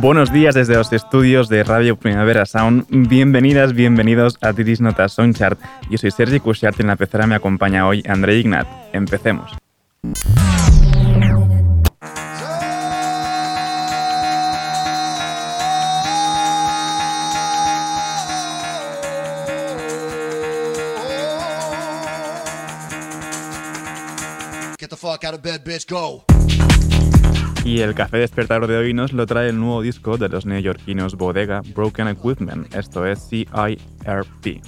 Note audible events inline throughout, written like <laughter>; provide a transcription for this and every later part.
Buenos días desde los estudios de Radio Primavera Sound. Bienvenidas, bienvenidos a Titis Notas Soundchart. Yo soy Sergi Cushart y en la pecera me acompaña hoy André Ignat. Empecemos. Get the fuck out of bed, bitch, go. Y el café despertador de hoy nos lo trae el nuevo disco de los neoyorquinos Bodega Broken Equipment, esto es CIRP.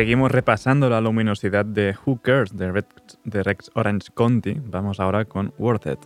Seguimos repasando la luminosidad de Who Cares de, de Rex Orange County. Vamos ahora con Worth It.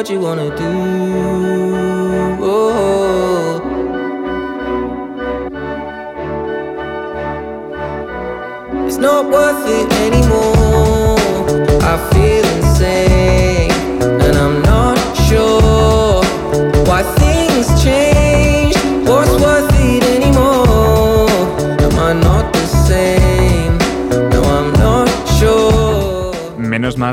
What you wanna do. Oh. It's not worth it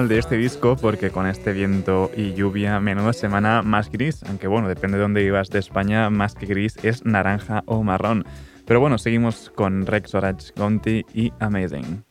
de este disco porque con este viento y lluvia, menuda semana más gris, aunque bueno, depende de dónde vivas de España, más que gris es naranja o marrón. Pero bueno, seguimos con Rex Orange Conti y Amazing.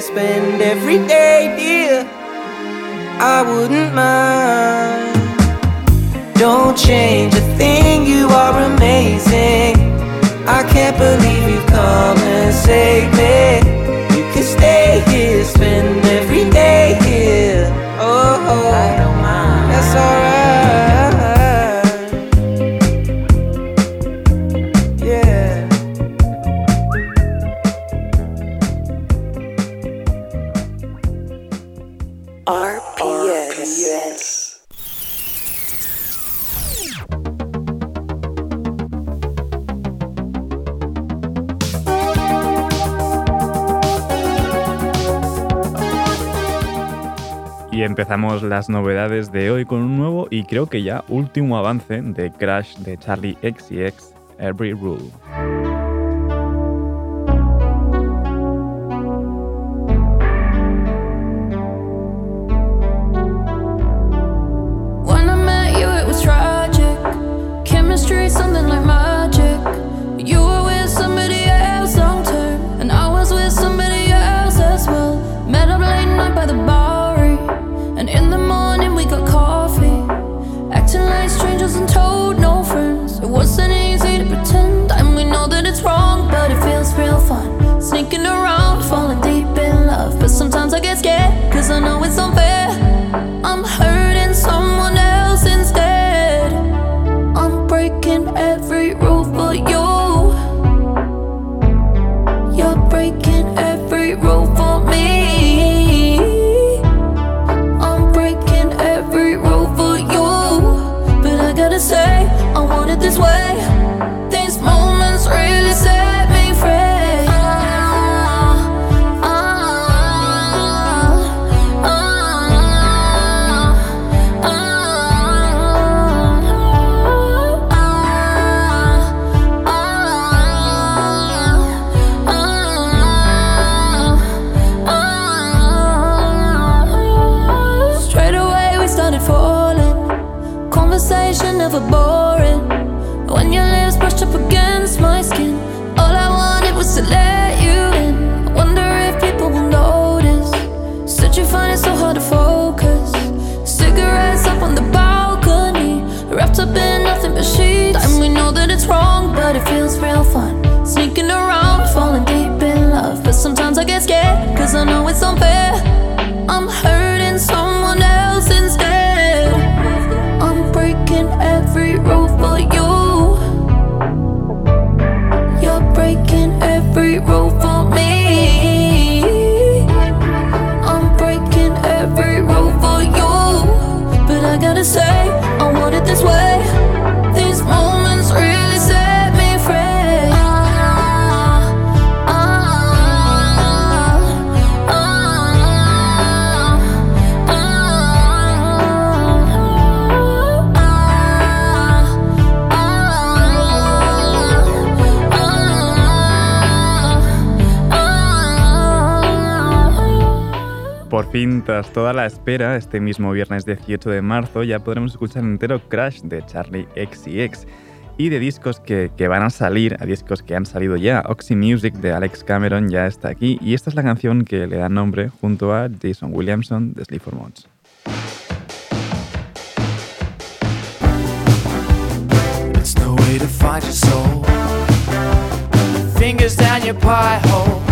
Spend every day, empezamos las novedades de hoy con un nuevo y creo que ya último avance de Crash de Charlie XCX, Every Rule. Toda la espera, este mismo viernes 18 de marzo ya podremos escuchar entero Crash de Charlie XCX y de discos que, que, van a salir, a discos que han salido ya. Oxy Music de Alex Cameron ya está aquí y esta es la canción que le da nombre junto a Jason Williamson de Sleep for Mods. Fingers down your pie hole.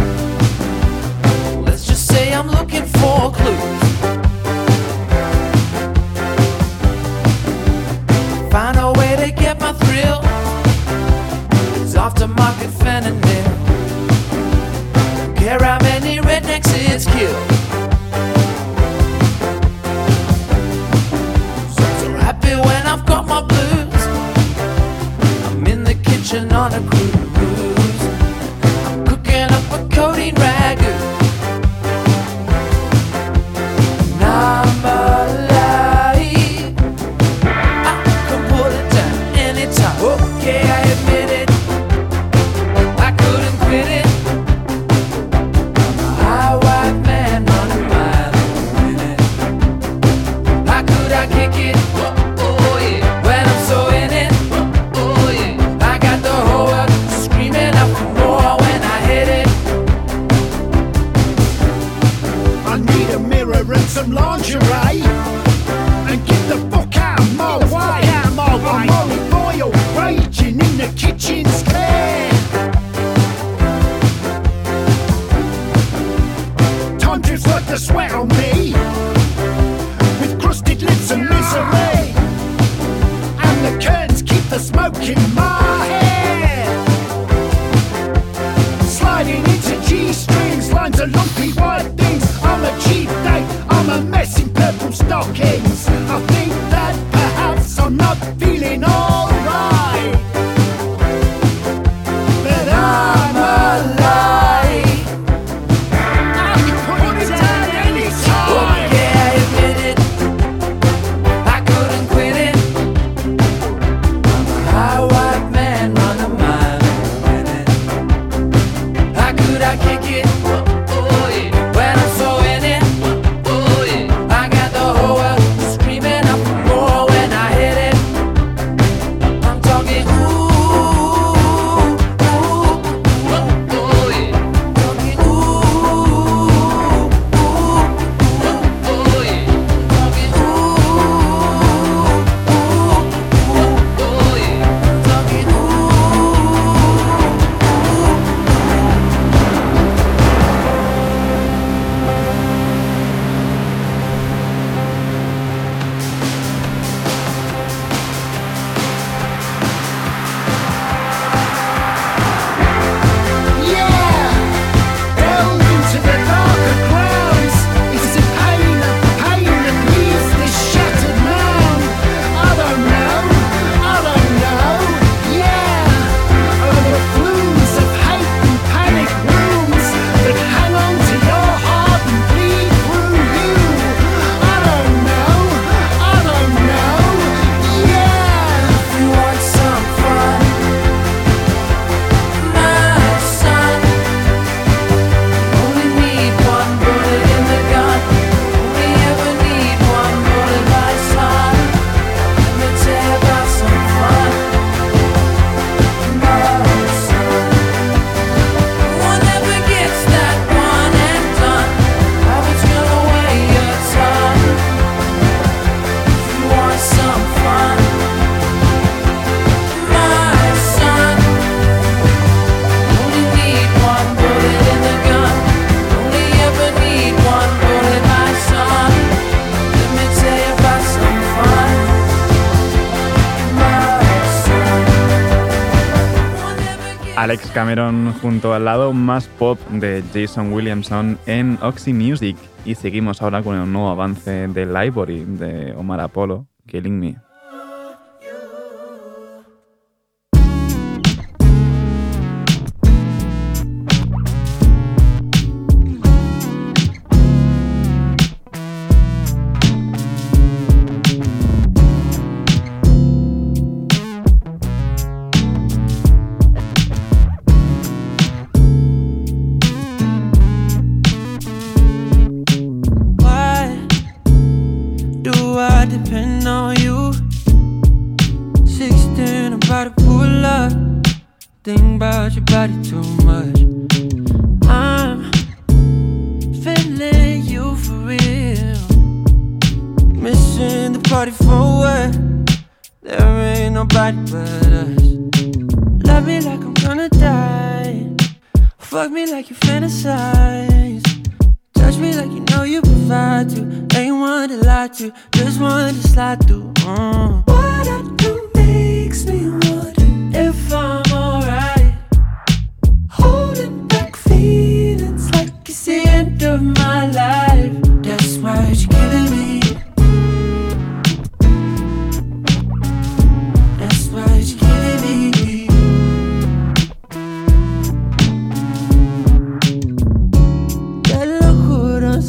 Alex Cameron junto al lado más pop de Jason Williamson en Oxy Music. Y seguimos ahora con el nuevo avance de Library de Omar Apollo, Killing Me.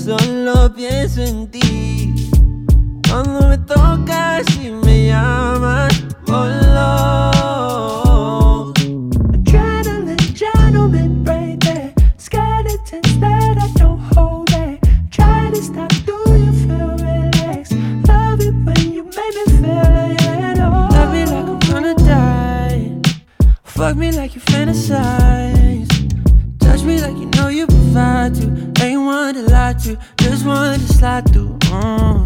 solo pienso en ti. Cuando me tocas y me llamas, voló. Adrenaline, gentlemen, right. Skeletons that I don't hold. Try to stop, do you feel relaxed? Love it when you make me feel it all. Love me like I'm gonna die. Fuck me like you fantasize. you just wanted to slide through. Mm.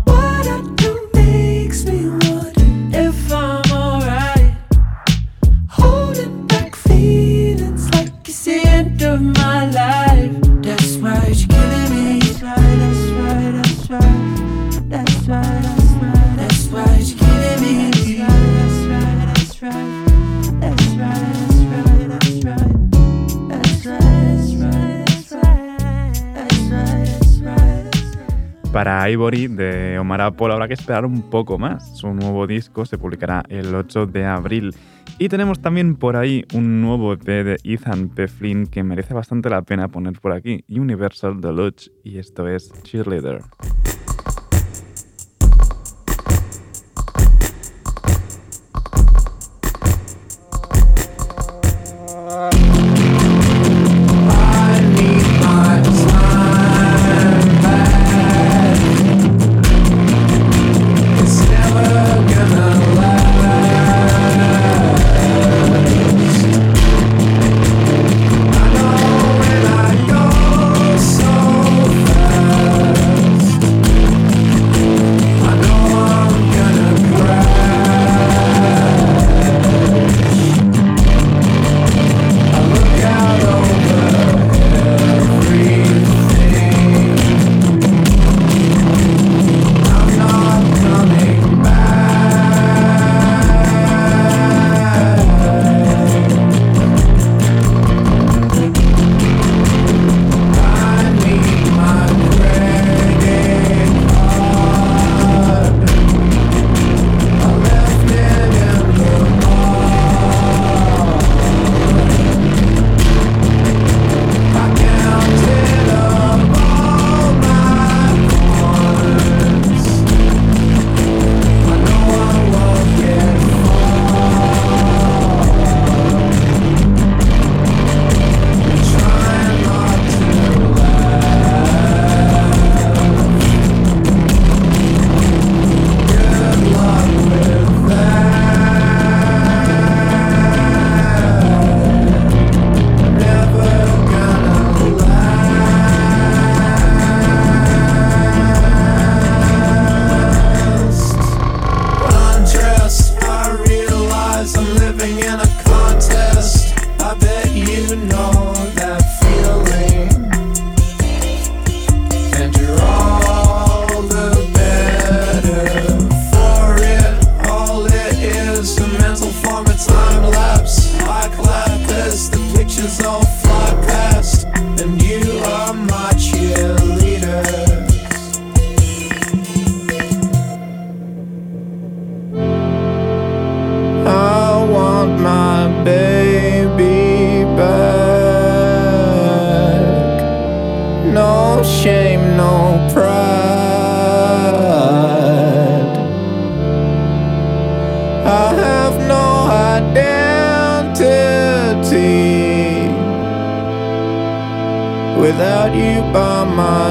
Para Ivory de Omar Apple habrá que esperar un poco más. Su nuevo disco se publicará el 8 de abril. Y tenemos también por ahí un nuevo EP de Ethan P. Flynn que merece bastante la pena poner por aquí, Universal Deluxe, y esto es Cheerleader.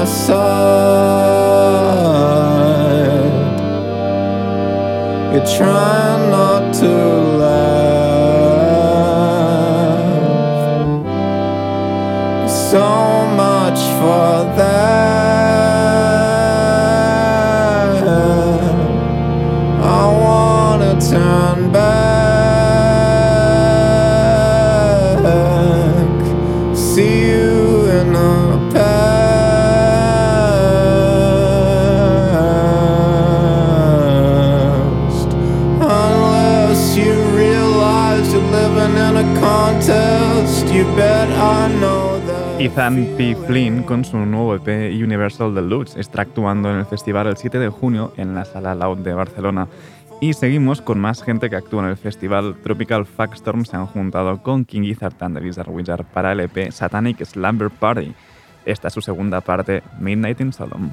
Side. You're trying Ethan P. Flynn con su nuevo EP Universal Deluxe está actuando en el festival el 7 de junio en la Sala Loud de Barcelona. Y seguimos con más gente que actúa en el festival. Tropical Fuckstorm se han juntado con King Gizzard and the Lizard Wizard para el EP Satanic Slumber Party. Esta es su segunda parte, Midnight in Sodom.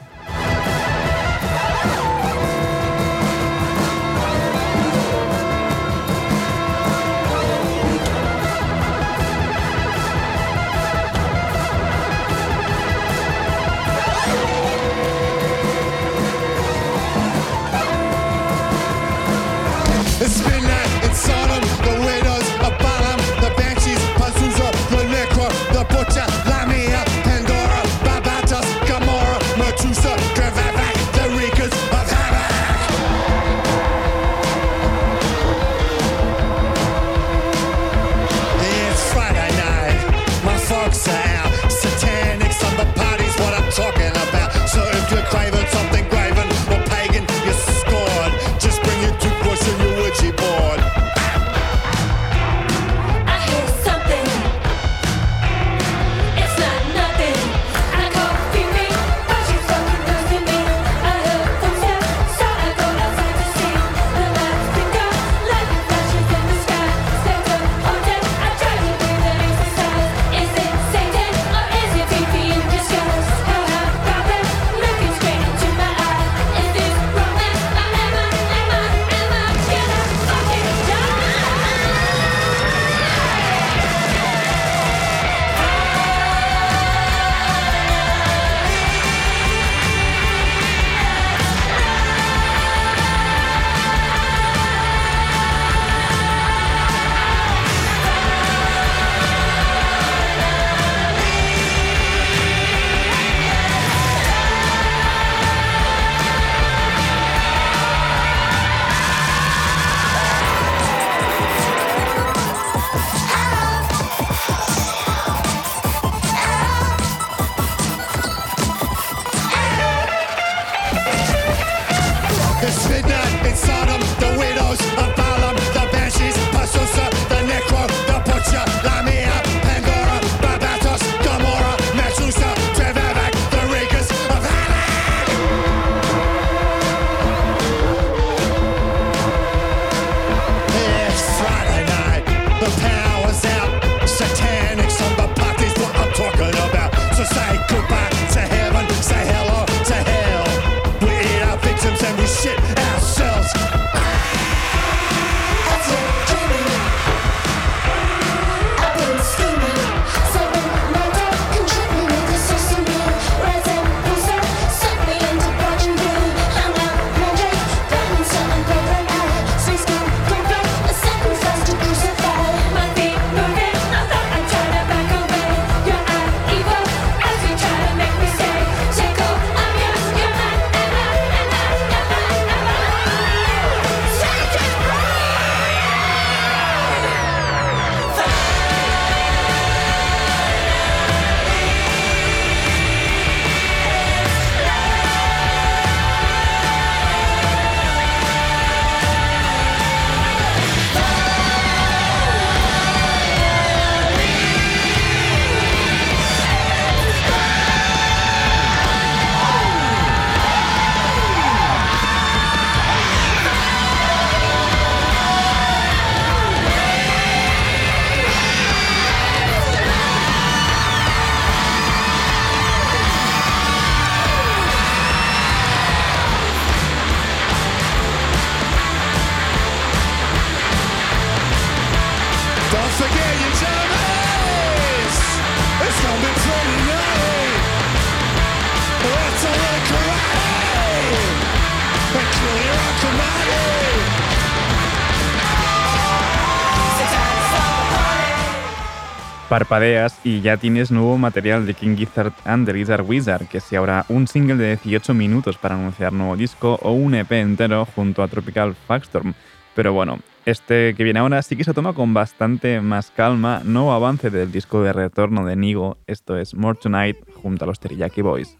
Parpadeas y ya tienes nuevo material de King Gizzard and the Lizard Wizard, que si habrá un single de 18 minutos para anunciar nuevo disco o un EP entero junto a Tropical Fagstorm. Pero bueno, este que viene ahora sí que se toma con bastante más calma, nuevo avance del disco de retorno de Nigo, esto es More Tonight junto a los Teriyaki Boys.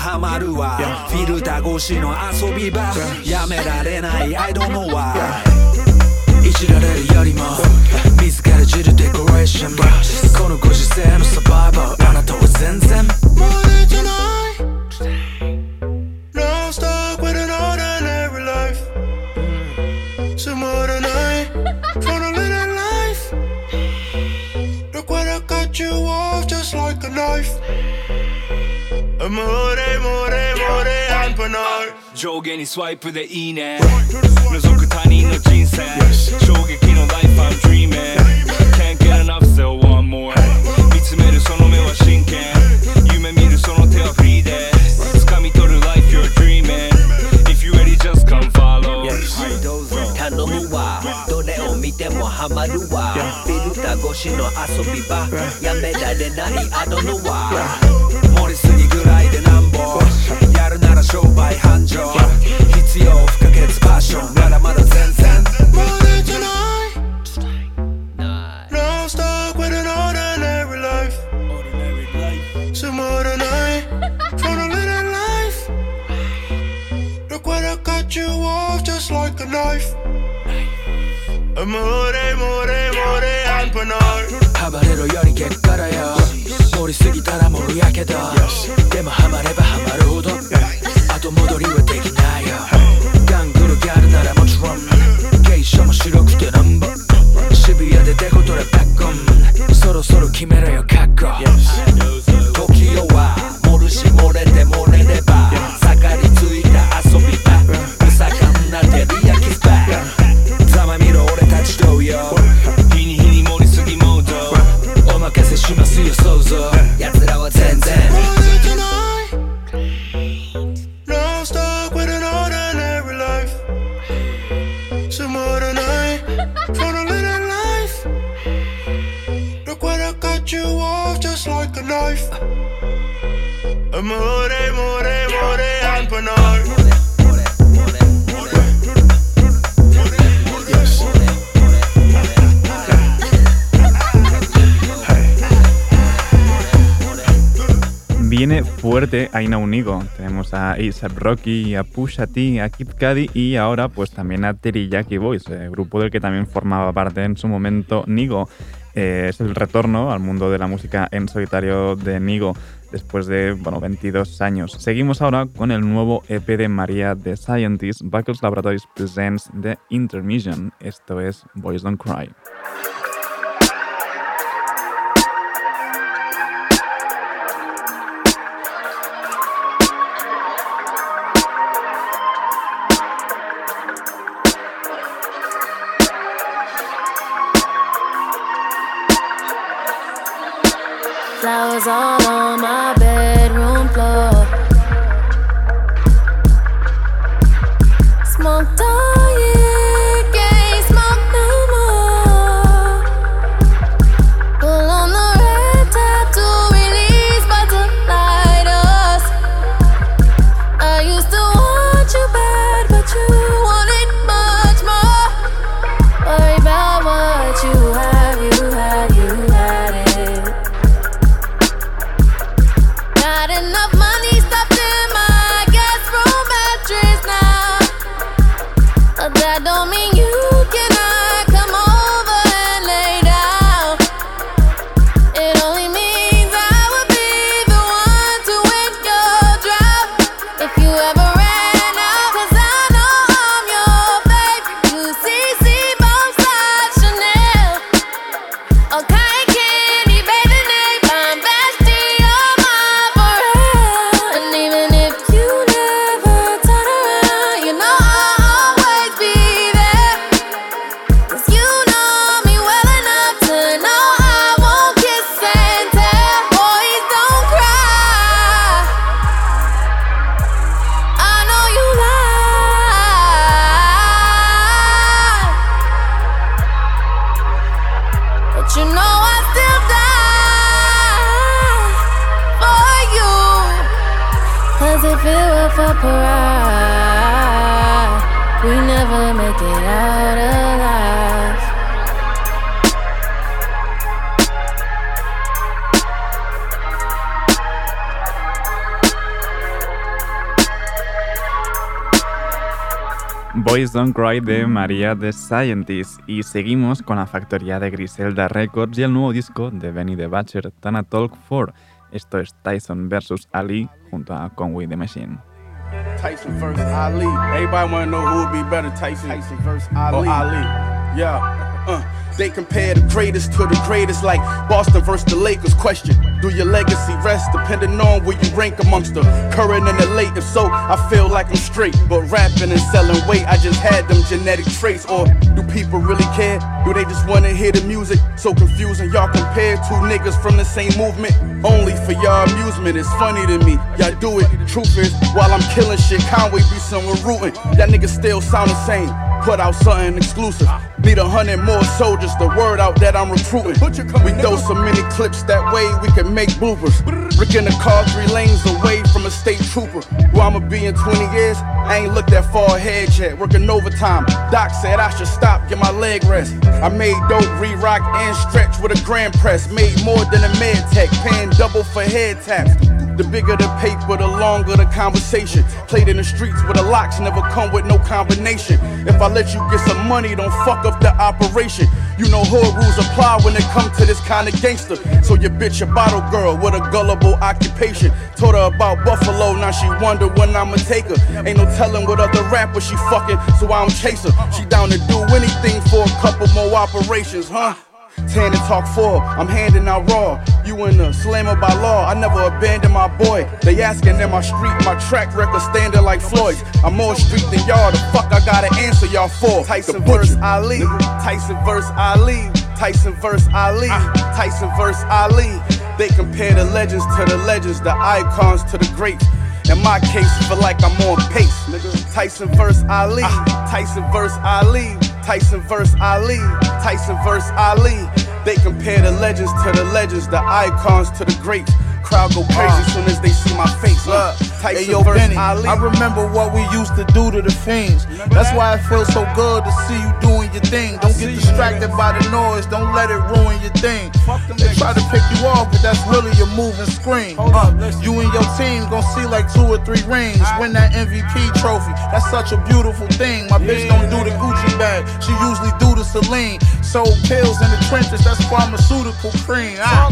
ハマるわフィルター越しの遊び場やめられない I don't know why いじられるよりも自らじるデコレーションこのご時世のサバイバーあなたは全然もうれてない Now stuck with an ordinary life つまらない for a little life Look what I cut you off just like a knife スワイプでいいね。覗く他人の人生。衝撃の life I'm dreaming Can't get enough still want more 見つめるその目は真剣。夢見るその手はフリーで。掴み取る life you're dreaming If you ready just come follow. 頼むわどれを見てもハマるわ。フィルター越しの遊び場。やめられないあののは。盛りすぎぐらいでなんぼやるなら商売繁盛必要不可欠パッションまだまだ全然 Money tonight No stuck with an ordinary life Some other night Trying to live that life Look what I cut you off just like a knife More, more, more, and panal 暴れろより結果だよ盛りすぎたらもうやけどでもハマればハマる fuerte Aina Unigo. Tenemos a A$AP Rocky, a Pusha T, a Kid Cudi y ahora pues también a Teriyaki Boys, el grupo del que también formaba parte en su momento Nigo. Eh, es el retorno al mundo de la música en solitario de Nigo después de bueno, 22 años. Seguimos ahora con el nuevo EP de María The Scientist, Buckles Laboratories Presents The Intermission. Esto es Boys Don't Cry. On Boys Don't Cry de María The Scientist y seguimos con la factoría de Griselda Records y el nuevo disco de Benny the Butcher, Tana Talk 4. Esto es Tyson vs. Ali junto a Conway the Machine. Tyson versus Ali. Everybody want to know who would be better, Tyson, Tyson versus Ali. Or Ali. Yeah. Uh, they compare the greatest to the greatest, like Boston versus the Lakers. Question: Do your legacy rest depending on where you rank amongst the current and the late? If so, I feel like I'm straight, but rapping and selling weight, I just had them genetic traits. Or do people really care? Do they just wanna hear the music? So confusing, y'all compare two niggas from the same movement. Only for y'all amusement, it's funny to me. Y'all do it. Truth is, while I'm killing shit, Conway be somewhere rooting. That nigga still sound the same. Put out something exclusive. Need a hundred more soldiers. The word out that I'm recruiting. We throw so many clips that way we can make bloopers. Rick in the car three lanes away from a state trooper. Where I'ma be in 20 years? I ain't looked that far ahead yet. Working overtime. Doc said I should stop, get my leg rest. I made dope, re-rock, and stretch with a grand press. Made more than a med tech, paying double for head taps. The bigger the paper, the longer the conversation. Played in the streets where the locks never come with no combination. If I let you get some money, don't fuck up the operation. You know hood rules apply when it come to this kind of gangster. So your bitch a bottle girl with a gullible occupation. Told her about Buffalo, now she wonder when I'ma take her. Ain't no telling what other rapper she fucking, so I don't chase her. She down to do anything for a couple more operations, huh? Tan and talk four, I'm handing out raw. You in the slammer by law, I never abandon my boy. They asking in my street, my track record standing like Floyd's. I'm more street than y'all, the fuck I gotta answer y'all for. Tyson versus Ali, Tyson versus Ali, Tyson versus Ali, ah. Tyson versus Ali. They compare the legends to the legends, the icons to the greats. In my case, feel like I'm on pace, nigga. Tyson versus Ali, ah. Tyson versus Ali, Tyson versus Ali, Tyson versus Ali. They compare the legends to the legends, the icons to the greats. Crowd go crazy soon as they see my face. Hey, yo, Benny, I remember what we used to do to the fiends. That's why it feels so good to see you doing your thing. Don't get distracted by the noise, don't let it ruin your thing. They try to pick you off, but that's really your moving screen. Uh, you and your team gon' see like two or three rings. Win that MVP trophy, that's such a beautiful thing. My bitch don't do the Gucci bag, she usually do the Celine. Sold pills in the trenches, that's pharmaceutical cream. Ah,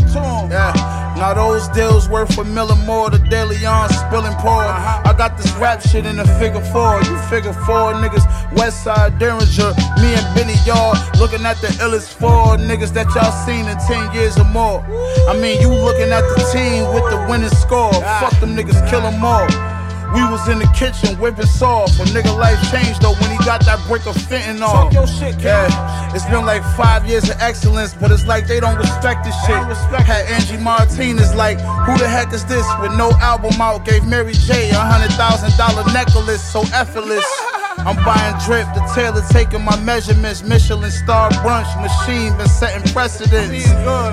yeah. Now those deals worth a million more. The daily on spilling pour. I got this rap shit in a figure four. You figure four niggas, West Side Derringer. Me and Benny, y'all looking at the illest four niggas that y'all seen in 10 years or more. I mean, you looking at the team with the winning score. Fuck them niggas, kill them all. We was in the kitchen whipping sauce. A nigga life changed though when he got that brick of fentanyl. Talk your shit, yeah. It's been like five years of excellence, but it's like they don't respect this shit. Respect Had Angie Martinez like, who the heck is this? With no album out, gave Mary J a hundred thousand dollar necklace, so effortless. I'm buying drip, the tailor taking my measurements. Michelin star brunch machine been setting precedents.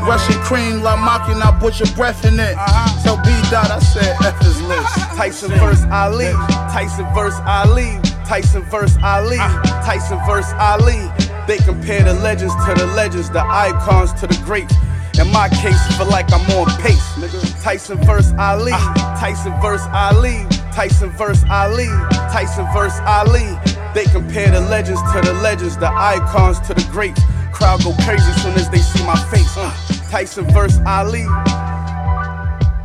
Russian cream, La Machina, butcher breath in it. Uh-huh. So B dot, I said F is list. <laughs> Tyson verse Ali, Tyson verse Ali, Tyson verse Ali, Tyson verse Ali. They compare the legends to the legends, the icons to the greats. In my case, feel like I'm on pace, nigga. Tyson verse ah. Ali, Tyson verse Ali, Tyson verse Ali, Tyson verse Ali. They compare the legends to the legends, the icons to the greats. Crowd go crazy soon as they see my face. Uh, Tyson verse Ali.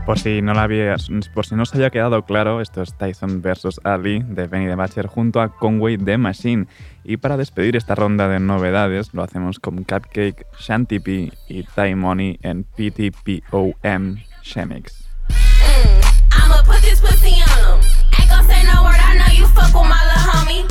Por si, no la había, por si no se había quedado claro, esto es Tyson vs. Ali de Benny the Butcher junto a Conway the Machine. Y para despedir esta ronda de novedades, lo hacemos con Cupcake, Shanty P y Ty Money en PTPOM Shemix. I'ma say no word, I know you fuck with my little homie.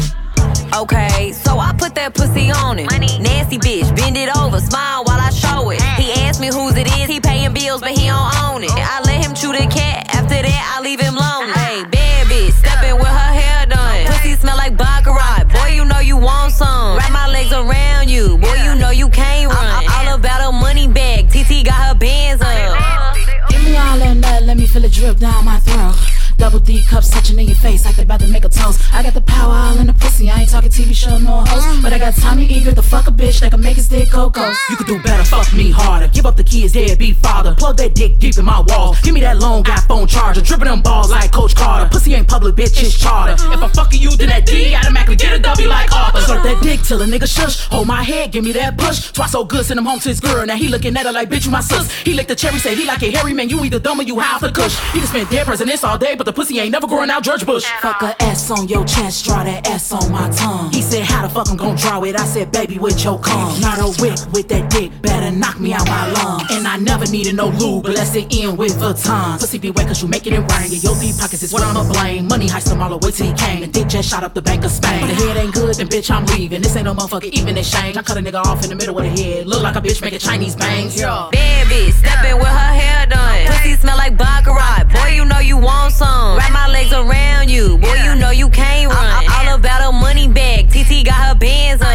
Okay, so I put that pussy on him. Nasty bitch, bend it over, smile while I show it. He asked me whose it is, he paying bills, but he don't own it. I let him chew the cat, after that I leave him lonely. Uh-huh. Hey, bad bitch, stepping with her hair done. Pussy smell like baccarat, boy you know you want some. Wrap my legs around you, boy you know you can't uh-uh. run. I'm all about her money bag, TT got her bands up. Give me all that nut, let me feel it drip down my throat. Double D cups touching in your face like they about to make a toast. I got the power all in the pussy. I ain't talking TV show no host, but I got Tommy eager to fuck a bitch that can make his dick go ghost. You could do better, fuck me harder. Give up the kids, be father. Plug that dick deep in my wall. Give me that long phone charger. Dripping them balls like Coach Carter. Pussy ain't public, bitch, it's charter. If I'm fucking you, then that D automatically get a W like Slurp that dick till a nigga shush. Hold my head, give me that push. Twice so good, send him home to his girl. Now he looking at her like, bitch, you my sus. He licked the cherry, say he like it hairy, man. You either dumb or you high off the kush. He can spend dead presidents all day, but the pussy ain't never growing out George Bush. Fuck a S on your chest, draw that S on my tongue. He said, How the fuck I'm gonna draw it? I said, Baby, with your cum. Not a wick with that dick, better knock me out my lungs. And I never needed no lube, but let's it in with a tongue. Pussy be wet cause you making it rain. Yeah, your deep pockets is what I'ma blame. Money heist him all the way till he came. And dick just shot up the Bank of Spain. The head ain't good, then bitch, I'm leaving. This ain't no motherfucker even exchange. I cut a nigga off in the middle of the head. Look like a bitch making Chinese bangs. Yeah. Bad bitch, stepping with her hair done. Pussy smell like baccarat. Boy, you know you want some. Wrap my legs around you. Boy, you know you can't run. I'm all about her money bag. TT got her bands up.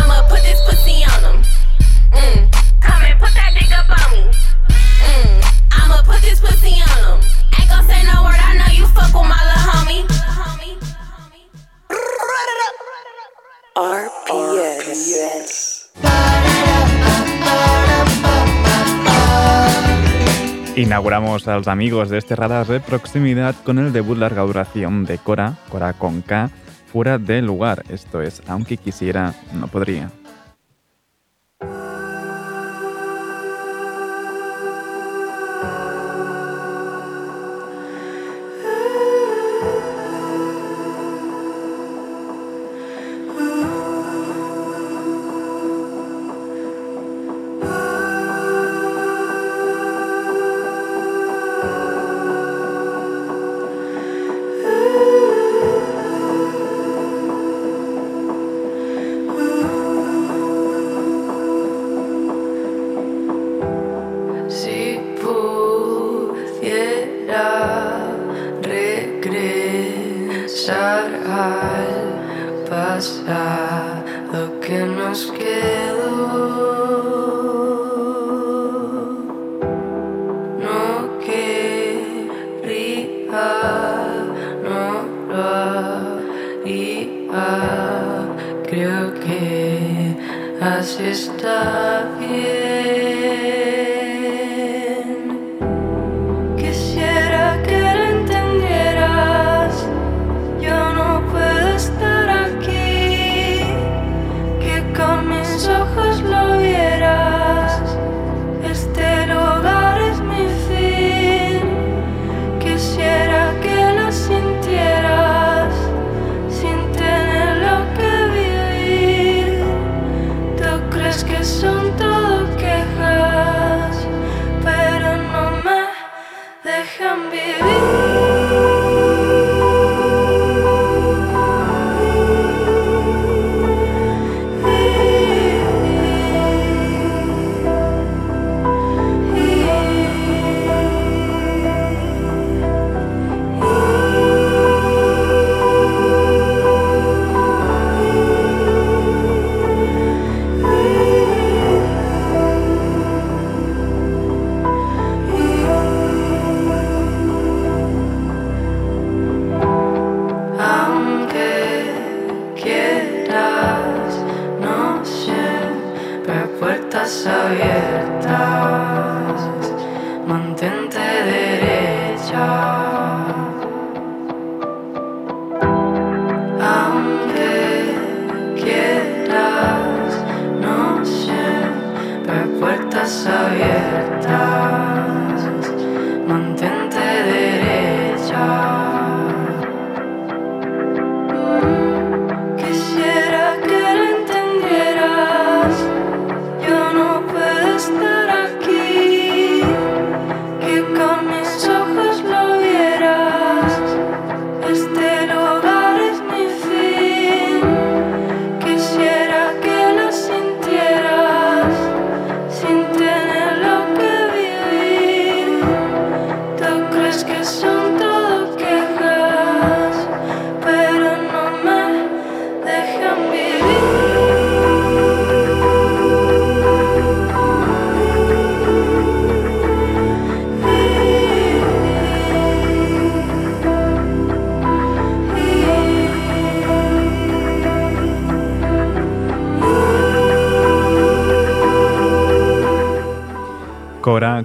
I'ma put this pussy on him. Mm. Come and put that dick up on me. Mm. I'ma put this pussy on him. Ain't gon' say no word. I know you fuck with my RPS. Inauguramos a los amigos de este radar de proximidad con el debut larga duración de Cora, Cora con K, fuera de lugar. Esto es, aunque quisiera, no podría.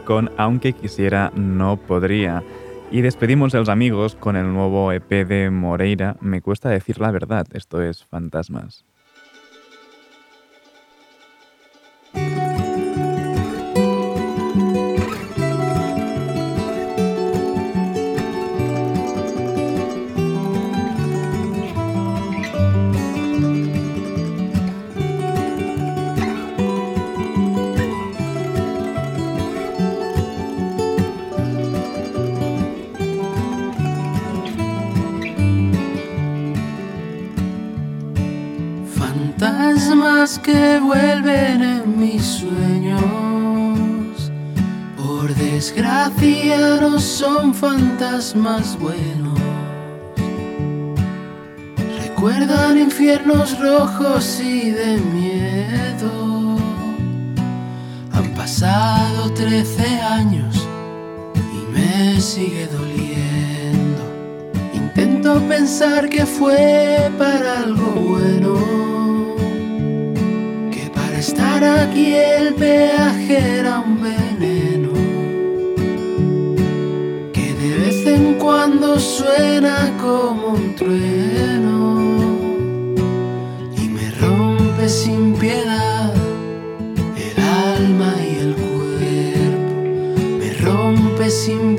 Con Aunque quisiera, no podría. Y despedimos a los amigos con el nuevo EP de Moreira. Me cuesta decir la verdad, esto es Fantasmas. Fantasmas que vuelven en mis sueños. Por desgracia no son fantasmas buenos. Recuerdan infiernos rojos y de miedo. Han pasado trece años y me sigue doliendo. Intento pensar que fue para algo bueno. Aquí el peaje era un veneno. Que de vez en cuando suena como un trueno. Y me rompe sin piedad el alma y el cuerpo. Me rompe sin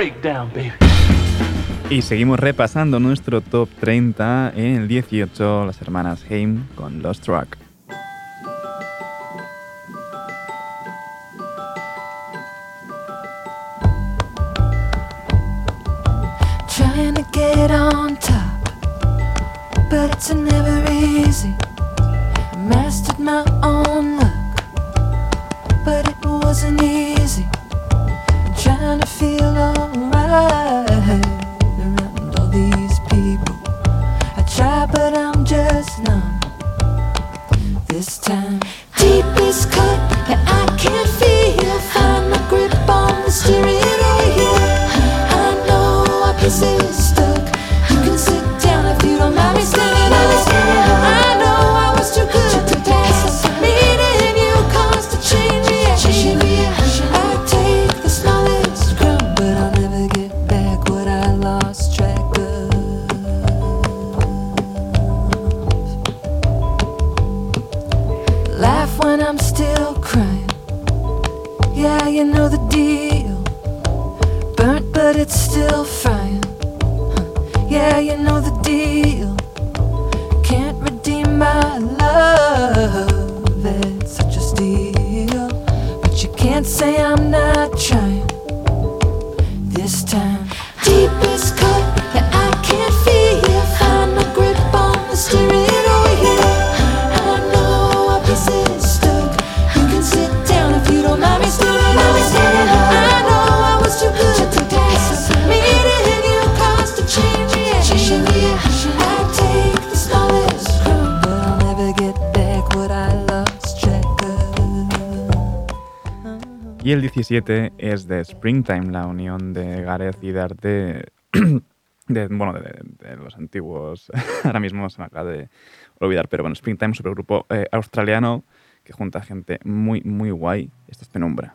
Breakdown, baby. Y seguimos repasando nuestro top 30 en el 18, las hermanas Haim con Lost Track. Trying to get on top, but it's never easy. I mastered my own luck, but it wasn't easy. Y el 17 es de Springtime, la unión de Gareth y de arte. <clears throat> De, bueno, de, de los antiguos. <laughs> Ahora mismo se me acaba de olvidar, pero bueno, Springtime, supergrupo eh, australiano que junta gente muy, muy guay. Esto es Penumbra.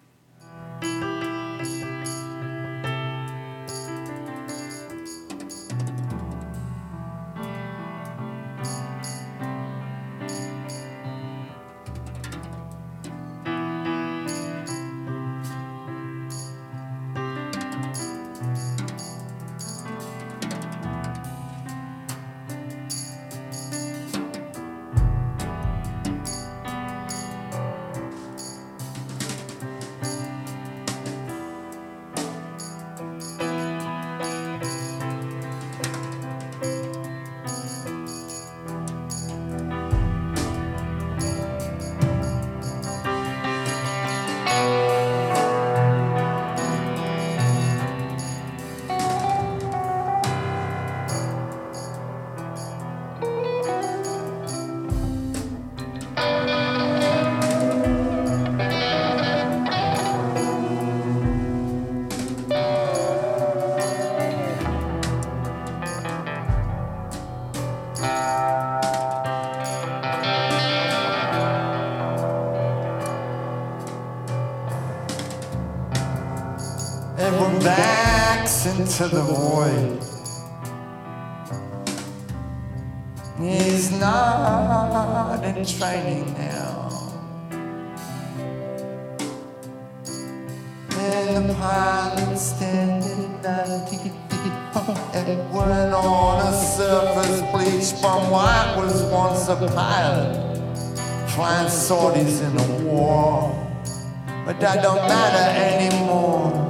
Into the void. He's not in training now. And the pilot standing 90 feet and went on a surface bleached from what was once a pilot. Flying sorties in a war. But that don't matter anymore.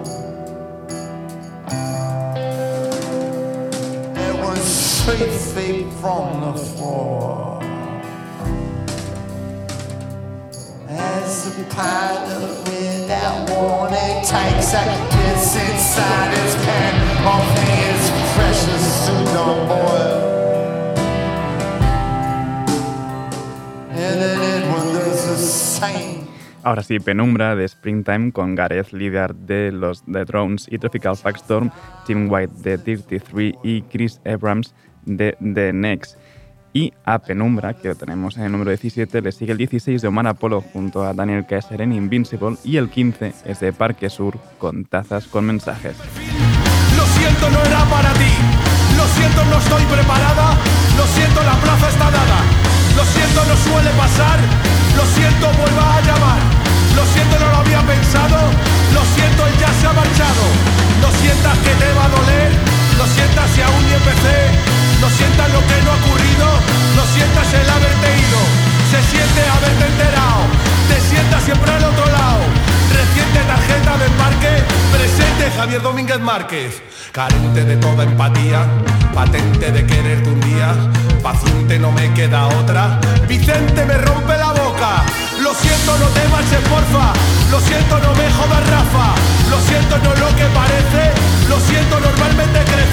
Three. Ahora sí, Penumbra de Springtime con Gareth, líder de los The Drones y Tropical Storm, Tim White de 33 y Chris Abrams de The Next. Y a Penumbra, que lo tenemos en el número 17, le sigue el 16 de Omar Apolo junto a Daniel Kaiser en Invincible y el 15 es de Parque Sur con tazas con mensajes. Lo siento, no era para ti. Lo siento, no estoy preparada. Lo siento, la plaza está dada. Lo siento, no suele pasar. Lo siento, vuelva a llamar. Lo siento, no lo había pensado. Lo siento, él ya se ha marchado. Lo sientas que te va a doler sientas si aún ni empecé, no sientas lo que no ha ocurrido, no sientas el haberte ido, se siente haberte enterado, te sientas siempre al otro lado. Reciente tarjeta de parque, presente Javier Domínguez Márquez, carente de toda empatía, patente de quererte un día, paciente no me queda otra, Vicente me rompe la boca. Lo siento, no te marches, porfa. Lo siento, no me jodas, Rafa. Lo siento, no es lo que parece. Lo siento, normalmente creo.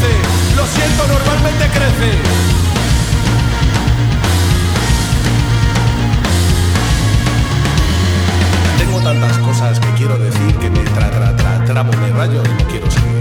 Lo siento, normalmente crece. tantas cosas que quiero decir que me tra tra tra tramo me rayo y no quiero seguir.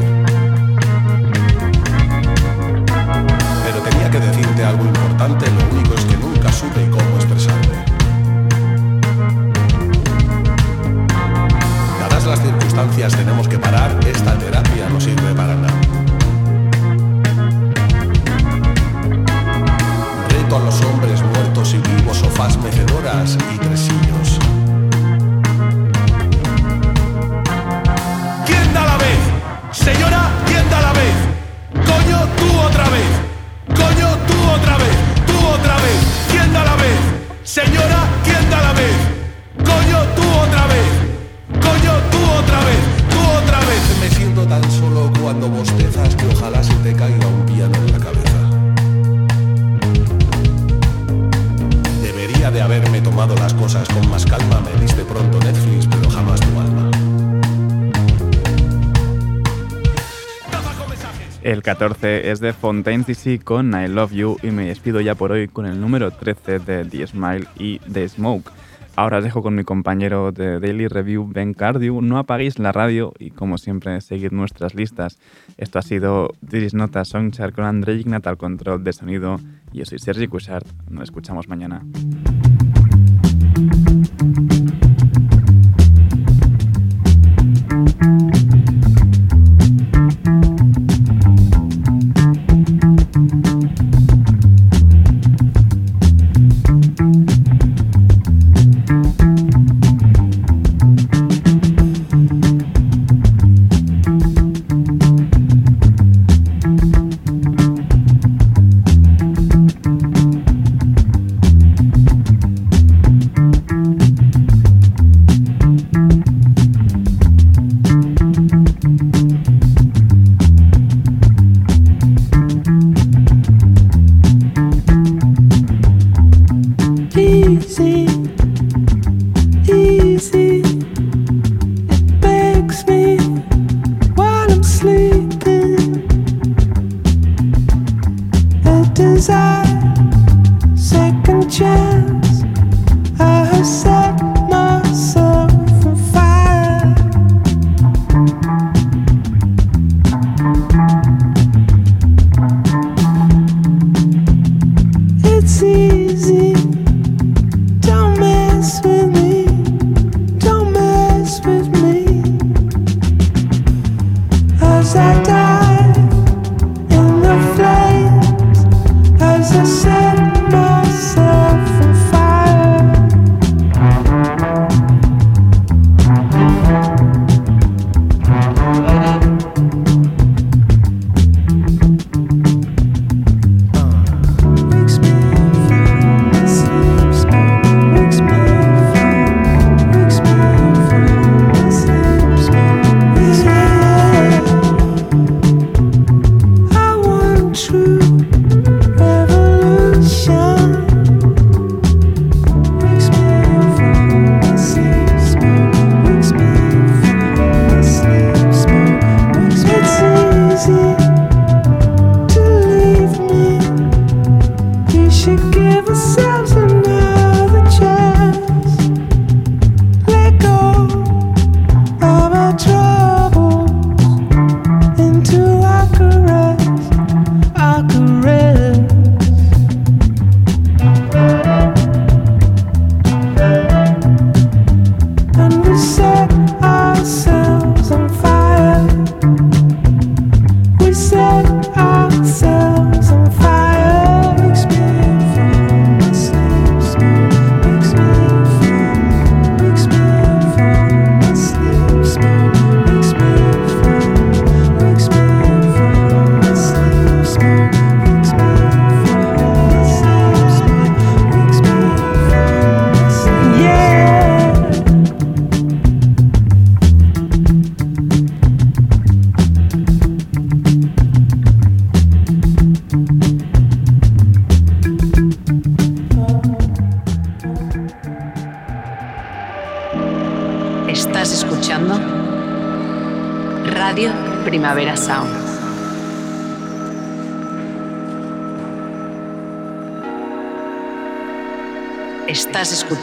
De Fontaine DC con I Love You y me despido ya por hoy con el número 13 de The Smile y The Smoke. Ahora os dejo con mi compañero de Daily Review, Ben Cardew. No apaguéis la radio y, como siempre, seguid nuestras listas. Esto ha sido This Nota Songchart con André Ignat al control de sonido. Yo soy Sergi Cushart. Nos escuchamos mañana.